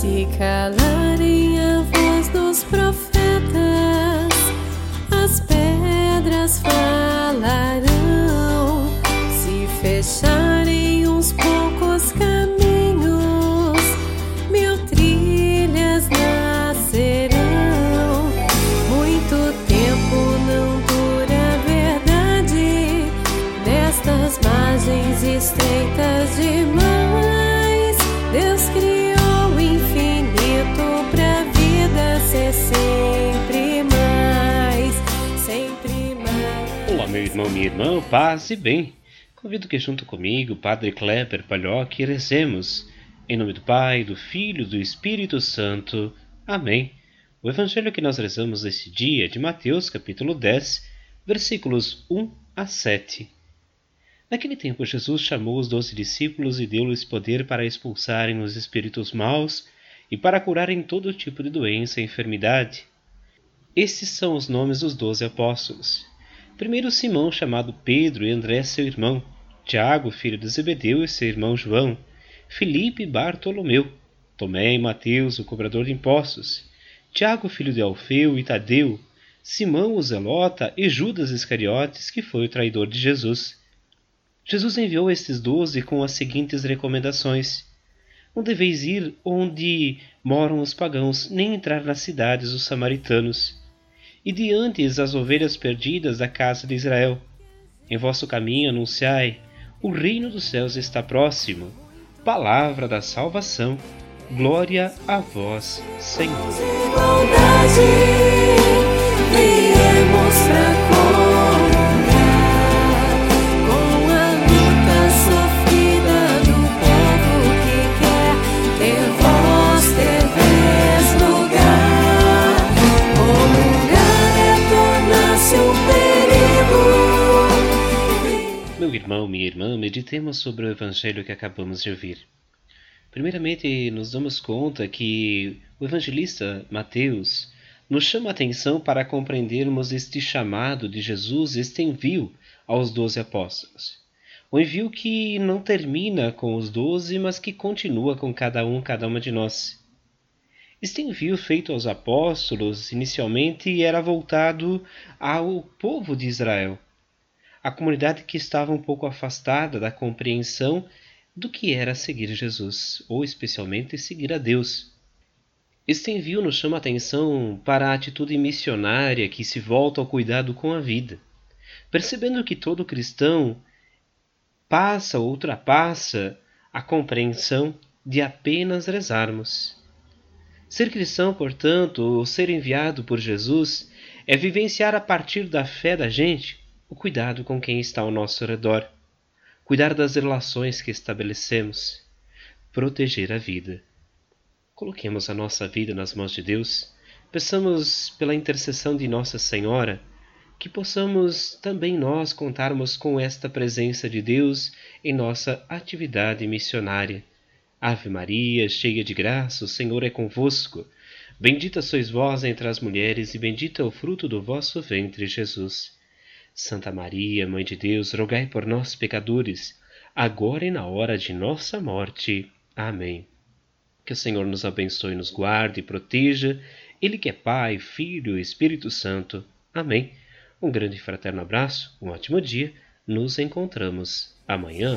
Se calarem a voz dos profetas, as pedras falarão. Se fecharem uns poucos caminhos, mil trilhas nascerão. Muito tempo não dura a verdade destas margens estreitas irmão, minha irmã, paz e bem. Convido que junto comigo, Padre Kleber Palhoque, rezemos. Em nome do Pai, do Filho e do Espírito Santo. Amém. O evangelho que nós rezamos neste dia é de Mateus, capítulo 10, versículos 1 a 7. Naquele tempo, Jesus chamou os doze discípulos e deu-lhes poder para expulsarem os espíritos maus e para curarem todo tipo de doença e enfermidade. Estes são os nomes dos doze apóstolos. Primeiro Simão, chamado Pedro, e André, seu irmão, Tiago, filho de Zebedeu, e seu irmão João, Filipe e Bartolomeu, Tomé e Mateus, o cobrador de impostos, Tiago, filho de Alfeu e Tadeu, Simão o Zelota e Judas Iscariotes, que foi o traidor de Jesus. Jesus enviou estes doze com as seguintes recomendações: Não deveis ir onde moram os pagãos, nem entrar nas cidades dos samaritanos. E diante as ovelhas perdidas da casa de Israel. Em vosso caminho anunciai: O reino dos céus está próximo. Palavra da salvação. Glória a vós, Senhor. Meditemos sobre o evangelho que acabamos de ouvir. Primeiramente, nos damos conta que o evangelista Mateus nos chama a atenção para compreendermos este chamado de Jesus, este envio aos doze apóstolos. O envio que não termina com os doze, mas que continua com cada um, cada uma de nós. Este envio feito aos apóstolos inicialmente era voltado ao povo de Israel, a comunidade que estava um pouco afastada da compreensão do que era seguir Jesus, ou especialmente seguir a Deus. Este envio nos chama a atenção para a atitude missionária que se volta ao cuidado com a vida, percebendo que todo cristão passa ou ultrapassa a compreensão de apenas rezarmos. Ser cristão, portanto, ou ser enviado por Jesus, é vivenciar a partir da fé da gente o cuidado com quem está ao nosso redor cuidar das relações que estabelecemos, proteger a vida. Coloquemos a nossa vida nas mãos de Deus, peçamos pela intercessão de Nossa Senhora que possamos também nós contarmos com esta presença de Deus em nossa atividade missionária. Ave Maria, cheia de graça, o Senhor é convosco. Bendita sois vós entre as mulheres, e bendito é o fruto do vosso ventre, Jesus. Santa Maria, Mãe de Deus, rogai por nós, pecadores, agora e na hora de nossa morte. Amém. Que o Senhor nos abençoe, nos guarde e proteja, Ele que é Pai, Filho e Espírito Santo. Amém. Um grande e fraterno abraço, um ótimo dia, nos encontramos amanhã.